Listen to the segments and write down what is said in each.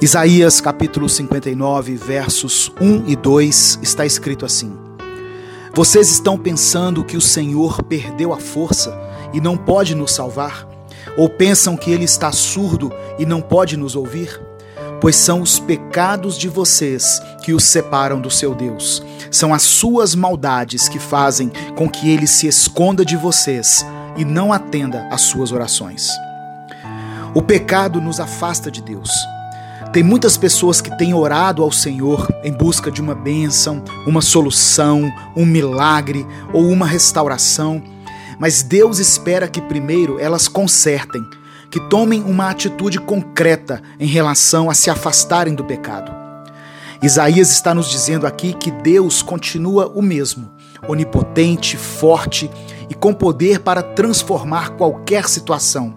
Isaías capítulo 59, versos 1 e 2 está escrito assim: Vocês estão pensando que o Senhor perdeu a força e não pode nos salvar? Ou pensam que ele está surdo e não pode nos ouvir? Pois são os pecados de vocês que os separam do seu Deus. São as suas maldades que fazem com que ele se esconda de vocês e não atenda às suas orações. O pecado nos afasta de Deus. Tem muitas pessoas que têm orado ao Senhor em busca de uma bênção, uma solução, um milagre ou uma restauração, mas Deus espera que primeiro elas consertem, que tomem uma atitude concreta em relação a se afastarem do pecado. Isaías está nos dizendo aqui que Deus continua o mesmo, onipotente, forte e com poder para transformar qualquer situação.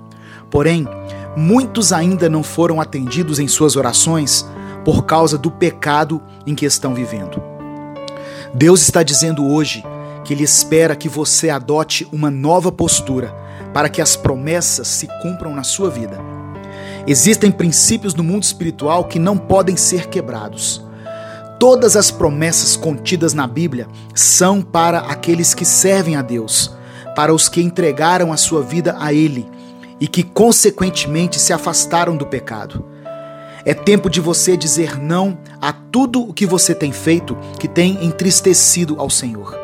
Porém, muitos ainda não foram atendidos em suas orações por causa do pecado em que estão vivendo. Deus está dizendo hoje que Ele espera que você adote uma nova postura para que as promessas se cumpram na sua vida. Existem princípios no mundo espiritual que não podem ser quebrados. Todas as promessas contidas na Bíblia são para aqueles que servem a Deus, para os que entregaram a sua vida a Ele e que, consequentemente, se afastaram do pecado. É tempo de você dizer não a tudo o que você tem feito que tem entristecido ao Senhor.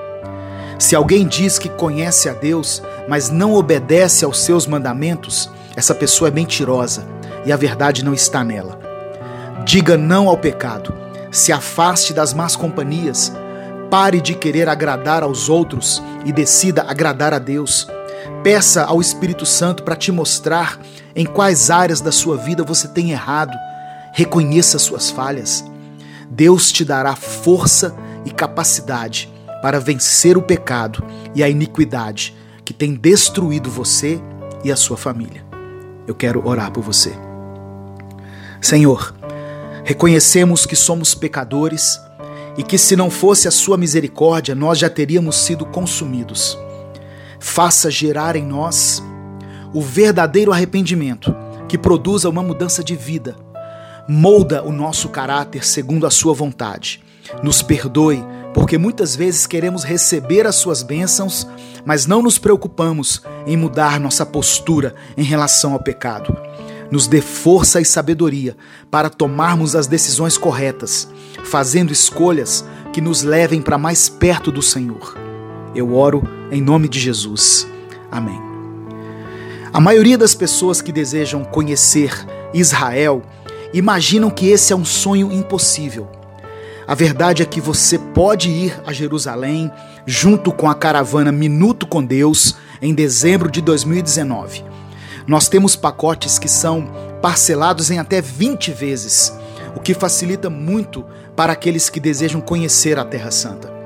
Se alguém diz que conhece a Deus, mas não obedece aos seus mandamentos, essa pessoa é mentirosa e a verdade não está nela. Diga não ao pecado, se afaste das más companhias, pare de querer agradar aos outros e decida agradar a Deus. Peça ao Espírito Santo para te mostrar em quais áreas da sua vida você tem errado. Reconheça suas falhas. Deus te dará força e capacidade para vencer o pecado e a iniquidade que tem destruído você e a sua família. Eu quero orar por você. Senhor, reconhecemos que somos pecadores e que se não fosse a sua misericórdia, nós já teríamos sido consumidos faça gerar em nós o verdadeiro arrependimento que produza uma mudança de vida. Molda o nosso caráter segundo a sua vontade. Nos perdoe, porque muitas vezes queremos receber as suas bênçãos, mas não nos preocupamos em mudar nossa postura em relação ao pecado. Nos dê força e sabedoria para tomarmos as decisões corretas, fazendo escolhas que nos levem para mais perto do Senhor. Eu oro em nome de Jesus. Amém. A maioria das pessoas que desejam conhecer Israel imaginam que esse é um sonho impossível. A verdade é que você pode ir a Jerusalém junto com a caravana Minuto com Deus em dezembro de 2019. Nós temos pacotes que são parcelados em até 20 vezes, o que facilita muito para aqueles que desejam conhecer a Terra Santa.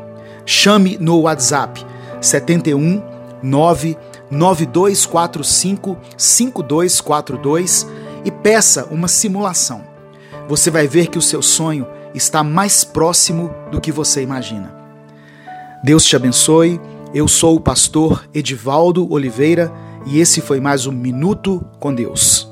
Chame no WhatsApp 71 99245 5242 e peça uma simulação. Você vai ver que o seu sonho está mais próximo do que você imagina. Deus te abençoe. Eu sou o pastor Edivaldo Oliveira e esse foi mais um Minuto com Deus.